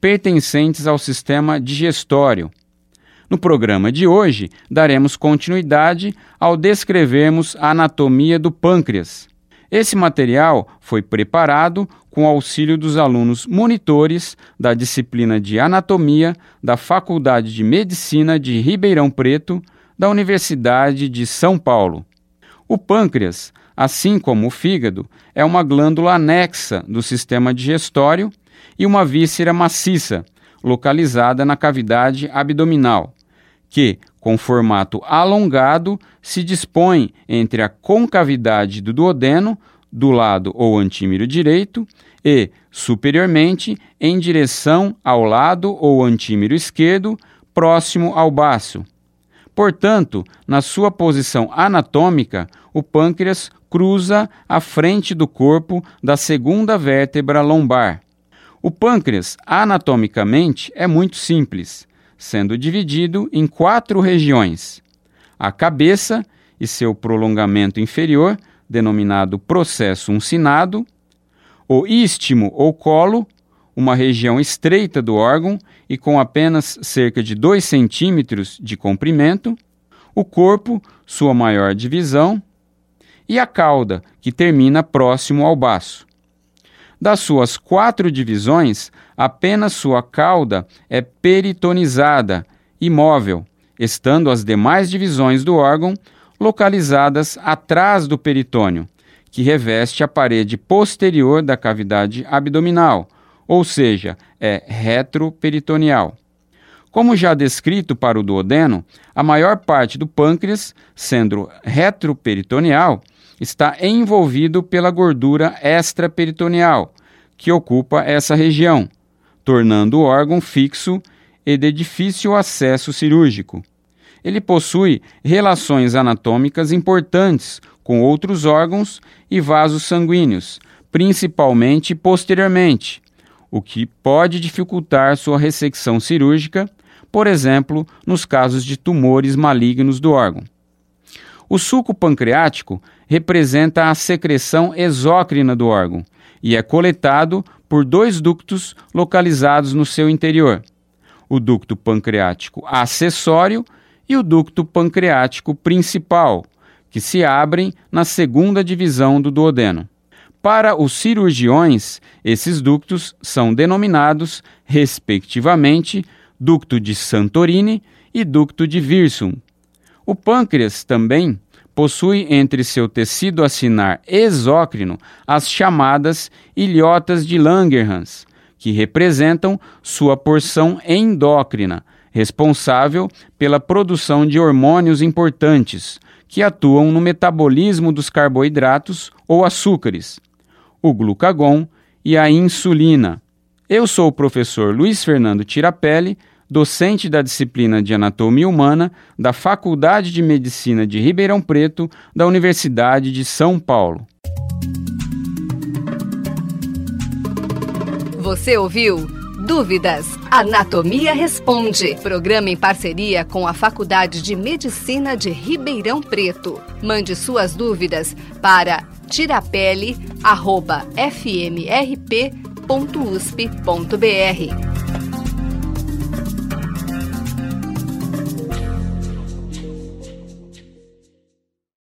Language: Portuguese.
pertencentes ao sistema digestório. No programa de hoje, daremos continuidade ao descrevermos a anatomia do pâncreas. Esse material foi preparado com auxílio dos alunos monitores da disciplina de Anatomia da Faculdade de Medicina de Ribeirão Preto, da Universidade de São Paulo. O pâncreas, assim como o fígado, é uma glândula anexa do sistema digestório e uma víscera maciça, localizada na cavidade abdominal, que, com formato alongado, se dispõe entre a concavidade do duodeno, do lado ou antímero direito, e, superiormente, em direção ao lado ou antímero esquerdo, próximo ao baço. Portanto, na sua posição anatômica, o pâncreas cruza a frente do corpo da segunda vértebra lombar. O pâncreas, anatomicamente, é muito simples, sendo dividido em quatro regiões: a cabeça e seu prolongamento inferior, denominado processo uncinado, o istmo ou colo, uma região estreita do órgão e com apenas cerca de 2 centímetros de comprimento, o corpo, sua maior divisão, e a cauda, que termina próximo ao baço. Das suas quatro divisões, apenas sua cauda é peritonizada, imóvel, estando as demais divisões do órgão localizadas atrás do peritônio, que reveste a parede posterior da cavidade abdominal, ou seja, é retroperitoneal. Como já descrito para o duodeno, a maior parte do pâncreas, sendo retroperitoneal, está envolvido pela gordura extraperitoneal, que ocupa essa região, tornando o órgão fixo e de difícil acesso cirúrgico. Ele possui relações anatômicas importantes com outros órgãos e vasos sanguíneos, principalmente posteriormente, o que pode dificultar sua ressecção cirúrgica, por exemplo, nos casos de tumores malignos do órgão. O suco pancreático representa a secreção exócrina do órgão e é coletado por dois ductos localizados no seu interior: o ducto pancreático acessório e o ducto pancreático principal, que se abrem na segunda divisão do duodeno. Para os cirurgiões, esses ductos são denominados, respectivamente, ducto de Santorini e ducto de Wirsum. O pâncreas também possui entre seu tecido acinar exócrino as chamadas ilhotas de Langerhans, que representam sua porção endócrina, responsável pela produção de hormônios importantes, que atuam no metabolismo dos carboidratos ou açúcares, o glucagon e a insulina. Eu sou o professor Luiz Fernando Tirapelli, docente da disciplina de Anatomia Humana da Faculdade de Medicina de Ribeirão Preto, da Universidade de São Paulo. Você ouviu? Dúvidas? Anatomia Responde. Programa em parceria com a Faculdade de Medicina de Ribeirão Preto. Mande suas dúvidas para tirapele.fmrp.usp.br.